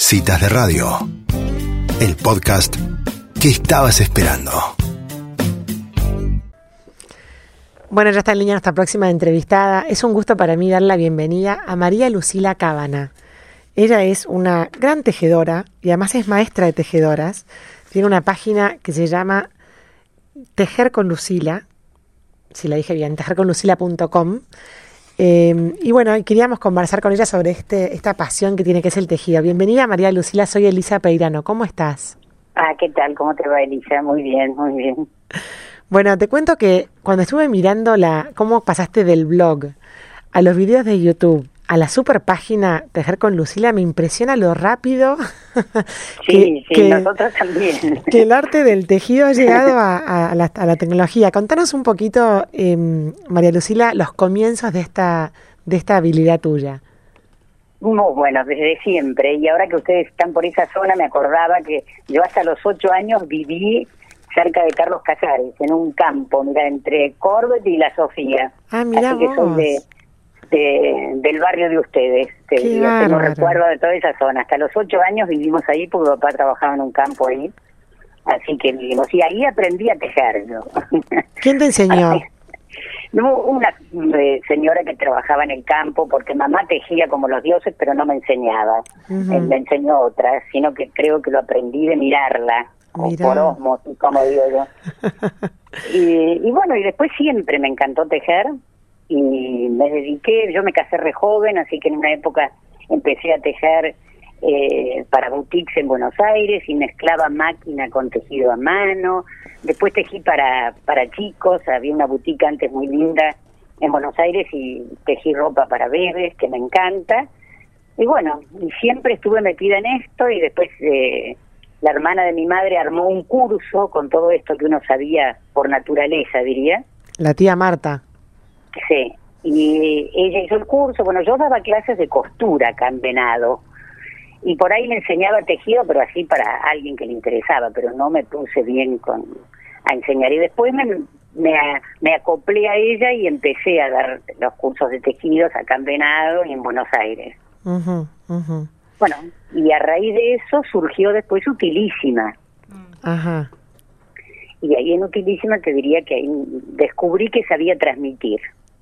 Citas de Radio, el podcast que estabas esperando. Bueno, ya está en línea nuestra próxima entrevistada. Es un gusto para mí dar la bienvenida a María Lucila Cábana. Ella es una gran tejedora y además es maestra de tejedoras. Tiene una página que se llama Tejer con Lucila, si la dije bien, tejerconlucila.com. Eh, y bueno, queríamos conversar con ella sobre este, esta pasión que tiene que es el tejido. Bienvenida María Lucila, soy Elisa Peirano. ¿Cómo estás? Ah, ¿qué tal? ¿Cómo te va, Elisa? Muy bien, muy bien. Bueno, te cuento que cuando estuve mirando la cómo pasaste del blog a los videos de YouTube a la super página Tejer con Lucila, me impresiona lo rápido sí, que, sí, nosotros también. que el arte del tejido ha llegado a, a, la, a la, tecnología. Contanos un poquito, eh, María Lucila, los comienzos de esta, de esta habilidad tuya. Muy bueno, desde siempre. Y ahora que ustedes están por esa zona, me acordaba que yo hasta los ocho años viví cerca de Carlos Casares, en un campo, mira, entre Corbett y La Sofía. Ah, mira Así que soy de, de, del barrio de ustedes. Te digo, tengo recuerdo de toda esa zona. Hasta los ocho años vivimos ahí porque papá trabajaba en un campo ahí. Así que vivimos. Y ahí aprendí a tejer yo. ¿Quién te enseñó? No, una eh, señora que trabajaba en el campo, porque mamá tejía como los dioses, pero no me enseñaba. Uh -huh. me enseñó otra, sino que creo que lo aprendí de mirarla, o por osmos, como digo yo. y, y bueno, y después siempre me encantó tejer, y me dediqué, yo me casé re joven, así que en una época empecé a tejer eh, para boutiques en Buenos Aires y mezclaba máquina con tejido a mano. Después tejí para, para chicos, había una boutique antes muy linda en Buenos Aires y tejí ropa para bebés, que me encanta. Y bueno, y siempre estuve metida en esto y después eh, la hermana de mi madre armó un curso con todo esto que uno sabía por naturaleza, diría. La tía Marta. Sí, y ella hizo el curso, bueno, yo daba clases de costura acá en Venado, y por ahí le enseñaba tejido, pero así para alguien que le interesaba, pero no me puse bien con a enseñar. Y después me, me, me acoplé a ella y empecé a dar los cursos de tejidos acá en Venado y en Buenos Aires. Uh -huh, uh -huh. Bueno, y a raíz de eso surgió después Utilísima. Ajá. Y ahí en Utilísima te diría que ahí descubrí que sabía transmitir.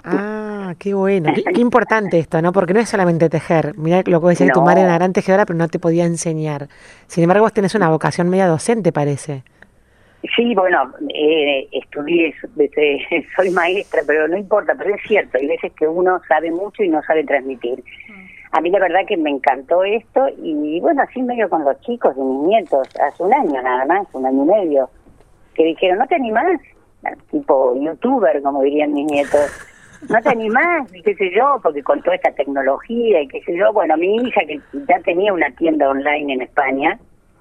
Ah, qué bueno. Qué, qué, importante esto, ¿no? Porque no es solamente tejer. Mira lo que decía, no. tu madre era gran tejedora, pero no te podía enseñar. Sin embargo, vos tenés una vocación media docente, parece. Sí, bueno, eh, estudié, soy maestra, pero no importa, pero es cierto, hay veces que uno sabe mucho y no sabe transmitir. A mí la verdad que me encantó esto y bueno, así medio con los chicos y mis nietos, hace un año nada más, un año y medio, que dijeron, ¿no te animás? Tipo youtuber, como dirían mis nietos no te animás, y qué sé yo, porque con toda esta tecnología y qué sé yo, bueno, mi hija que ya tenía una tienda online en España,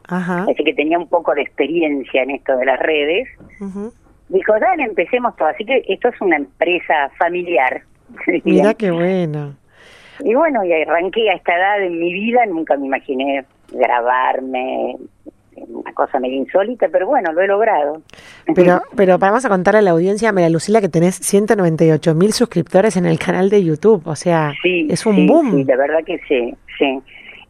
Ajá. así que tenía un poco de experiencia en esto de las redes, uh -huh. dijo, dale, empecemos todo, así que esto es una empresa familiar. Mira qué bueno. Y bueno, y arranqué a esta edad en mi vida, nunca me imaginé grabarme, una cosa medio insólita, pero bueno, lo he logrado. Pero, pero vamos a contar a la audiencia, María Lucila, que tenés 198 mil suscriptores en el canal de YouTube, o sea, sí, es un sí, boom. Sí, la verdad que sí, sí.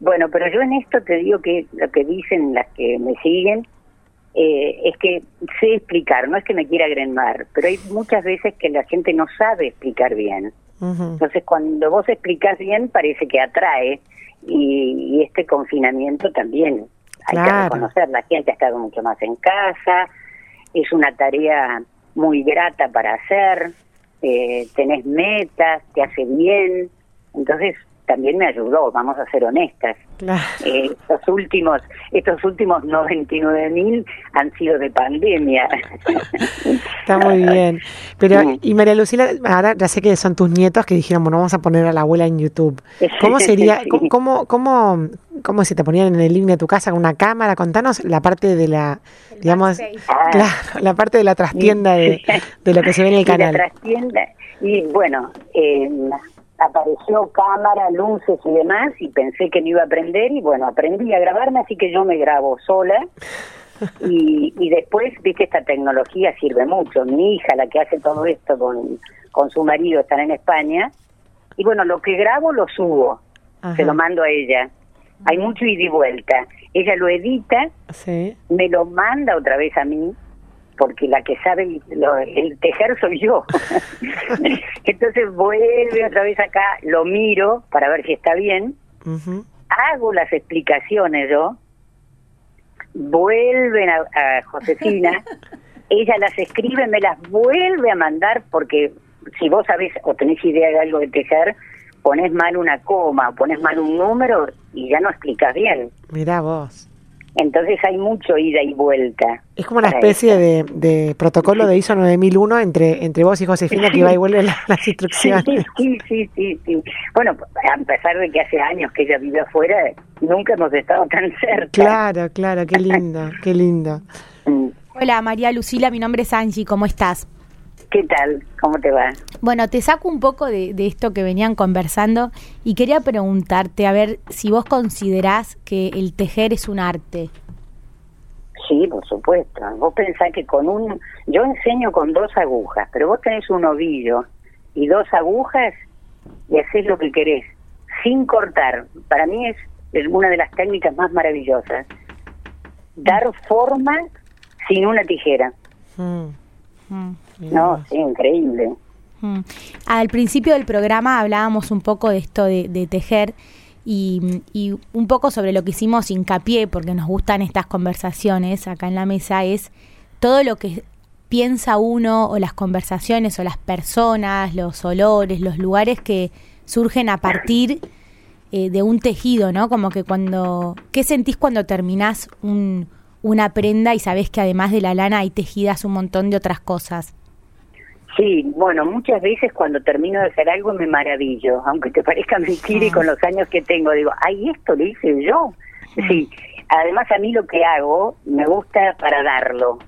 Bueno, pero yo en esto te digo que lo que dicen las que me siguen eh, es que sé explicar, no es que me quiera agremar, pero hay muchas veces que la gente no sabe explicar bien. Uh -huh. Entonces, cuando vos explicas bien, parece que atrae, y, y este confinamiento también hay claro. que reconocer, la gente ha estado mucho más en casa, es una tarea muy grata para hacer, eh, tenés metas, te hace bien, entonces también me ayudó, vamos a ser honestas. Claro. Eh, estos últimos estos últimos 99 mil han sido de pandemia. Está muy bien. Pero, y María Lucila, ahora ya sé que son tus nietos que dijeron, bueno, vamos a poner a la abuela en YouTube. ¿Cómo sería, Sí. cómo, cómo, cómo se te ponían en el link de tu casa con una cámara? Contanos la parte de la, digamos, Ah, claro, la parte de la trastienda de, de lo que se ve en el y la canal. trastienda. Y bueno, eh, apareció cámara, luces y demás, y pensé que no iba a aprender, y bueno, aprendí a grabarme, así que yo me grabo sola. Y, y después, viste, esta tecnología sirve mucho. Mi hija, la que hace todo esto con, con su marido, están en España. Y bueno, lo que grabo lo subo, Ajá. se lo mando a ella. Hay mucho ida y vuelta. Ella lo edita, me lo manda otra vez a mí, porque la que sabe el tejer soy yo. Entonces vuelve otra vez acá, lo miro para ver si está bien, hago las explicaciones yo, vuelven a, a Josefina, ella las escribe, me las vuelve a mandar porque si vos sabés o tenés idea de algo de tejer, pones mal una coma, pones mal un número y ya no explicas bien. Mira vos. Entonces hay mucho ida y vuelta. Es como una especie de, de, protocolo de ISO 9001 entre entre vos y Josefina que va y vuelve las instrucciones. Sí, sí, sí, sí, Bueno, a pesar de que hace años que ella vive afuera, nunca hemos estado tan cerca. Claro, claro, qué lindo, qué lindo. Mm. Hola María Lucila, mi nombre es Angie, ¿cómo estás? ¿Qué tal? ¿Cómo te va? Bueno, te saco un poco de, esto que venían conversando y quería preguntarte, a ver, si vos considerás que el tejer es un arte. Sí, por supuesto. Vos pensás que con un... Yo enseño con dos agujas, pero vos tenés un ovillo y dos agujas y haces lo que querés, sin cortar. Para mí es, es una de las técnicas más maravillosas. Dar forma sin una tijera. Mm. Mm. No, sí, increíble. Mm. Al principio del programa hablábamos un poco de esto de, tejer y, un poco sobre lo que hicimos hincapié, porque nos gustan estas conversaciones acá en la mesa, es todo lo que piensa uno o las conversaciones o las personas, los olores, los lugares que surgen a partir eh, de un tejido, ¿no? Como que cuando, ¿qué sentís cuando terminás un, una prenda y sabés que además de la lana hay tejidas un montón de otras cosas? Sí, bueno, muchas veces cuando termino de hacer algo me maravillo, aunque te parezca mentira y con los años que tengo, digo, ay, esto lo hice yo. Sí, además a mí lo que hago me gusta para darlo.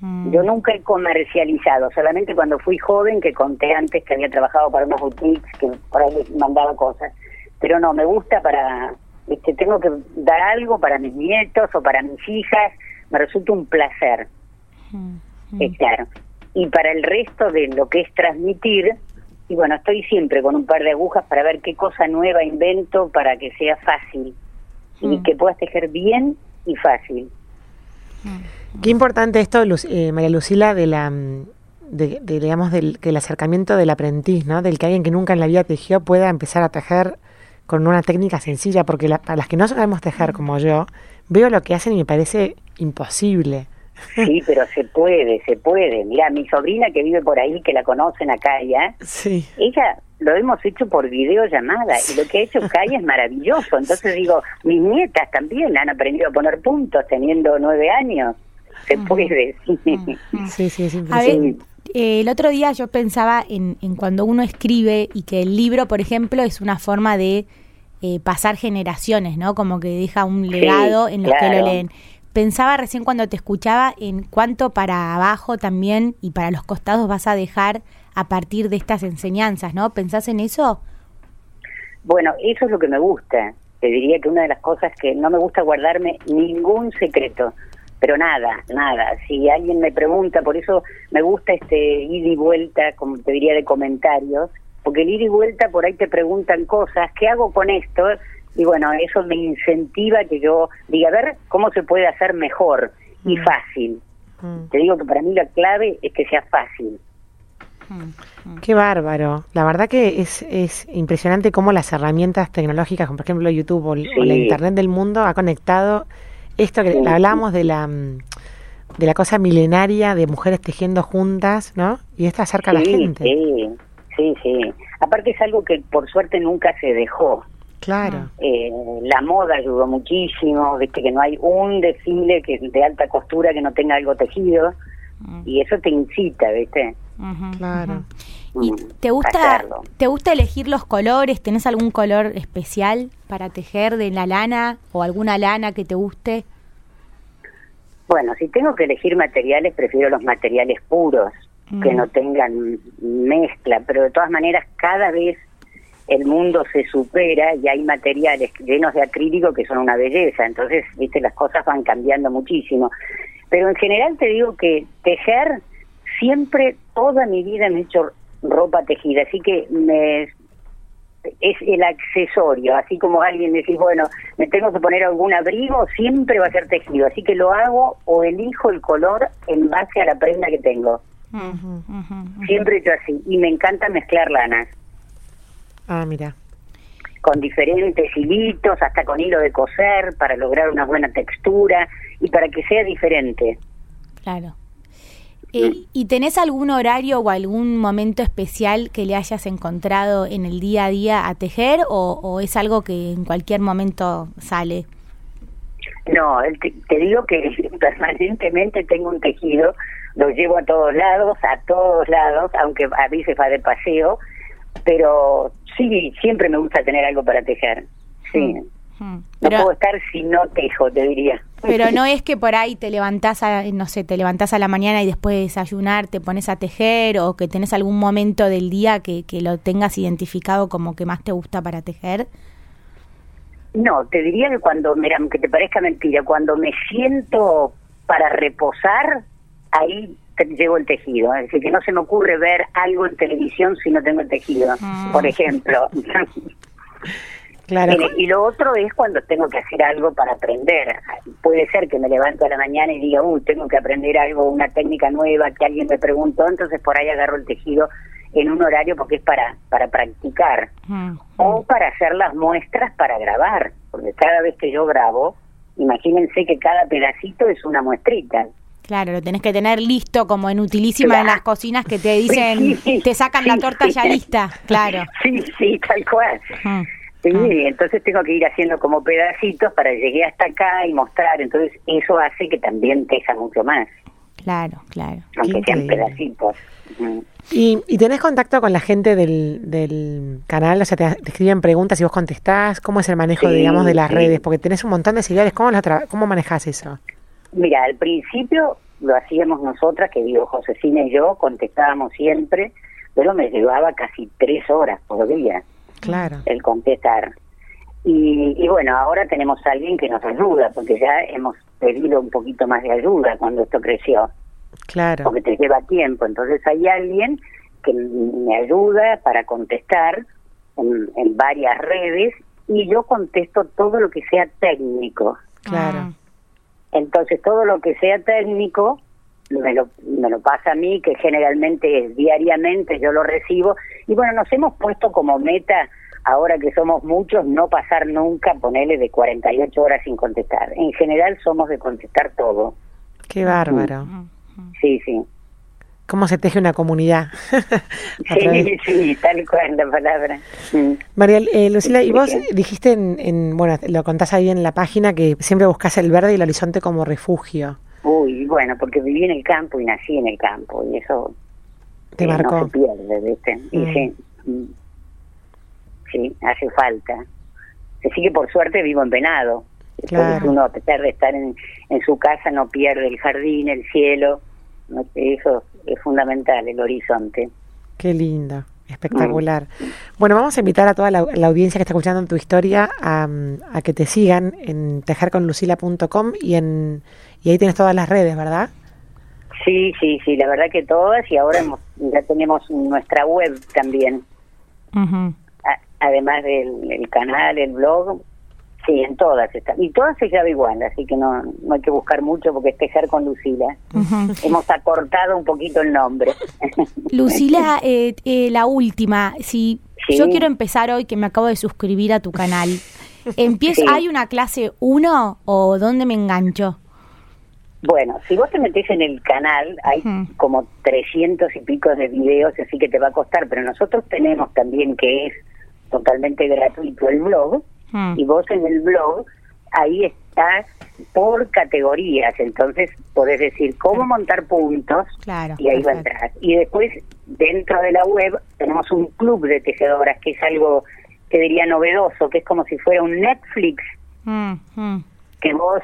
Mm. Yo nunca he comercializado, solamente cuando fui joven, que conté antes que había trabajado para unos boutiques, que por ahí mandaba cosas. Pero no, me gusta para, este, tengo que dar algo para mis nietos o para mis hijas, me resulta un placer. Mm. claro y para el resto de lo que es transmitir, y bueno, estoy siempre con un par de agujas para ver qué cosa nueva invento para que sea fácil y mm. que puedas tejer bien y fácil. Mm. Qué importante esto, eh, María Lucila, de la de, digamos del, el acercamiento del aprendiz, ¿no? Del que alguien que nunca en la vida tejió pueda empezar a tejer con una técnica sencilla, porque para las que no sabemos tejer como yo, veo lo que hacen y me parece imposible. Sí, pero se puede, se puede. Mira, mi sobrina que vive por ahí, que la conocen acá ya, sí. ella lo hemos hecho por videollamada y lo que ha hecho Kaya es maravilloso. Entonces digo, mis nietas también han aprendido a poner puntos teniendo nueve años. Se puede, sí. Sí, sí, A ver, eh, el otro día yo pensaba en, en, cuando uno escribe y que el libro, por ejemplo, es una forma de eh, pasar generaciones, ¿no? Como que deja un legado en los que lo leen pensaba recién cuando te escuchaba en cuánto para abajo también y para los costados vas a dejar a partir de estas enseñanzas, ¿no? ¿Pensás en eso? Bueno, eso es lo que me gusta. Te diría que una de las cosas que no me gusta guardarme ningún secreto, pero nada, nada. Si alguien me pregunta, por eso me gusta este ida y vuelta, como te diría, de comentarios, porque el ida y vuelta por ahí te preguntan cosas, ¿qué hago con esto? Y bueno, eso me incentiva que yo diga, a ver cómo se puede hacer mejor y mm. fácil. Mm. Te digo que para mí la clave es que sea fácil. Mm, Qué bárbaro. La verdad que es, es impresionante cómo las herramientas tecnológicas, como por ejemplo YouTube o, la Internet del mundo, ha conectado esto que hablamos de la de la cosa milenaria de mujeres tejiendo juntas, ¿no? Y esto acerca a la gente. Sí, sí, sí. Aparte es algo que por suerte nunca se dejó. Claro. Eh, la moda ayudó muchísimo, viste que no hay un desfile que de alta costura que no tenga algo tejido mm. y eso te incita, viste. claro. ¿Y mm, te gusta te gusta elegir los colores? ¿Tenés algún color especial para tejer de la lana o alguna lana que te guste? Bueno, si tengo que elegir materiales, prefiero los materiales puros, que mm. no tengan mezcla, pero de todas maneras cada vez el mundo se supera y hay materiales llenos de acrílico que son una belleza, entonces, viste, las cosas van cambiando muchísimo. Pero en general te digo que tejer, siempre, toda mi vida me he hecho ropa tejida, así que me es el accesorio, así como alguien decís, bueno, me tengo que poner algún abrigo, siempre va a ser tejido, así que lo hago o elijo el color en base a la prenda que tengo. Siempre he hecho así, y me encanta mezclar lanas. Ah, mira. Con diferentes hilitos, hasta con hilo de coser, para lograr una buena textura y para que sea diferente. Claro. Eh, ¿Y tenés algún horario o algún momento especial que le hayas encontrado en el día a día a tejer o, es algo que en cualquier momento sale? No, te, digo que permanentemente tengo un tejido, lo llevo a todos lados, a todos lados, aunque a veces va de paseo, pero sí, siempre me gusta tener algo para tejer. Sí. Mm. No puedo estar si no tejo, te diría. Pero no es que por ahí te levantás, a, no sé, te levantás a la mañana y después de desayunar te pones a tejer o que tenés algún momento del día que, que lo tengas identificado como que más te gusta para tejer. No, te diría que cuando, mira, aunque te parezca mentira, cuando me siento para reposar, ahí llevo el tejido. Es decir, que no se me ocurre ver algo en televisión si no tengo el tejido, mm. por ejemplo. Y lo otro es cuando tengo que hacer algo para aprender. Puede ser que me levanto a la mañana y diga, uy, tengo que aprender algo, una técnica nueva que alguien me preguntó, entonces por ahí agarro el tejido en un horario porque es para, para practicar. O para hacer las muestras para grabar, porque cada vez que yo grabo, imagínense que cada pedacito es una muestrita. Claro, lo tenés que tener listo como en utilísima en las cocinas que te dicen, te sacan la torta ya lista, claro. Sí, sí, tal cual. Sí, ah. entonces tengo que ir haciendo como pedacitos para llegar hasta acá y mostrar. Entonces eso hace que también teja mucho más. Claro, claro. Aunque sean pedacitos. ¿Y, ¿Y tenés contacto con la gente del, del canal? O sea, te, escriben preguntas y vos contestás. ¿Cómo es el manejo, digamos, de las redes? Porque tenés un montón de seguidores. ¿Cómo, lo ¿Cómo manejás eso? Mira, al principio lo hacíamos nosotras, que digo, Josefina y yo, contestábamos siempre, pero me llevaba casi tres horas por día claro. el contestar. Y, y, bueno, ahora tenemos a alguien que nos ayuda, porque ya hemos pedido un poquito más de ayuda cuando esto creció. Claro. Porque te lleva tiempo. Entonces hay alguien que me ayuda para contestar en, en varias redes y yo contesto todo lo que sea técnico. Claro. Entonces todo lo que sea técnico me lo, me lo pasa a mí, que generalmente es diariamente, yo lo recibo. Y bueno, nos hemos puesto como meta, ahora que somos muchos, no pasar nunca, ponerle de 48 horas sin contestar. En general somos de contestar todo. Qué bárbaro. Sí, sí. ¿Cómo se teje una comunidad? sí, sí, tal cual la palabra. Mm. María eh, Lucila, y vos dijiste, en, en, bueno, lo contás ahí en la página, que siempre buscas el verde y el horizonte como refugio. Uy, bueno, porque viví en el campo y nací en el campo y eso te eh, marcó. no se pierde, ¿viste? Y mm. sí, mm, sí, hace falta. Así que por suerte vivo en Venado. Claro. Uno, a pesar de estar en, en su casa, no pierde el jardín, el cielo. Eso es fundamental, el horizonte. Qué linda. Espectacular. Bueno, vamos a invitar a toda la, audiencia que está escuchando tu historia a, a que te sigan en tejerconlucila.com y en y ahí tienes todas las redes, ¿verdad? Sí, sí, sí, la verdad que todas y ahora ya tenemos nuestra web también. además del canal, el blog, sí, en todas están. Y todas se llama igual, así que no, no hay que buscar mucho porque es Tejer con Lucila. Hemos acortado un poquito el nombre. Lucila, eh, eh, la última, si yo quiero empezar hoy que me acabo de suscribir a tu canal, ¿empiezo, ¿hay una clase 1 o dónde me engancho? Bueno, si vos te metés en el canal, hay como 300 y pico de videos, así que te va a costar, pero nosotros tenemos también que es totalmente gratuito el blog, y vos en el blog, ahí estás por categorías, entonces podés decir cómo montar puntos, y ahí va a entrar. Y después, dentro de la web, tenemos un club de tejedoras, que es algo, que diría, novedoso, que es como si fuera un Netflix, que vos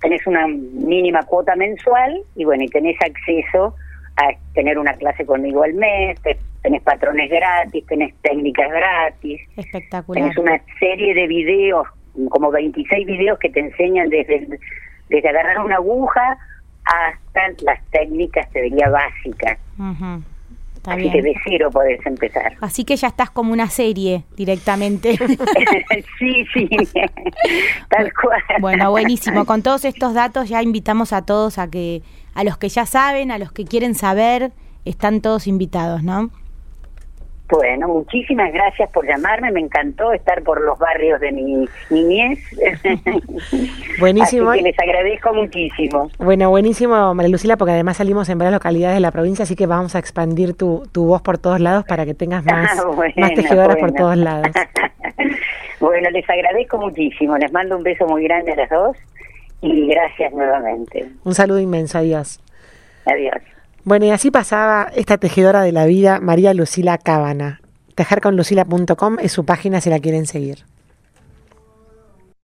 tenés una mínima cuota mensual y bueno, y tenés acceso a tener una clase conmigo al mes, tenés patrones gratis, tenés técnicas gratis. Espectacular. Tenés una serie de videos, como 26 videos que te enseñan desde, desde agarrar una aguja hasta las técnicas, te diría, básicas. Así que de cero podés empezar. Así que ya estás como una serie directamente. sí, sí, tal cual. Bueno, buenísimo. Con todos estos datos ya invitamos a todos a que, a los que ya saben, a los que quieren saber, están todos invitados, ¿no? Bueno, muchísimas gracias por llamarme, me encantó estar por los barrios de mi niñez. Buenísimo. Así que les agradezco muchísimo. Bueno, buenísimo, María Lucila, porque además salimos en varias localidades de la provincia, así que vamos a expandir tu, tu voz por todos lados para que tengas más, Ah, bueno, más tejedoras por todos lados. bueno, les agradezco muchísimo, les mando un beso muy grande a las dos y gracias nuevamente. Un saludo inmenso, adiós. Adiós. Bueno, y así pasaba esta tejedora de la vida, María Lucila Cábana. Tejerconlucila.com es su página si la quieren seguir.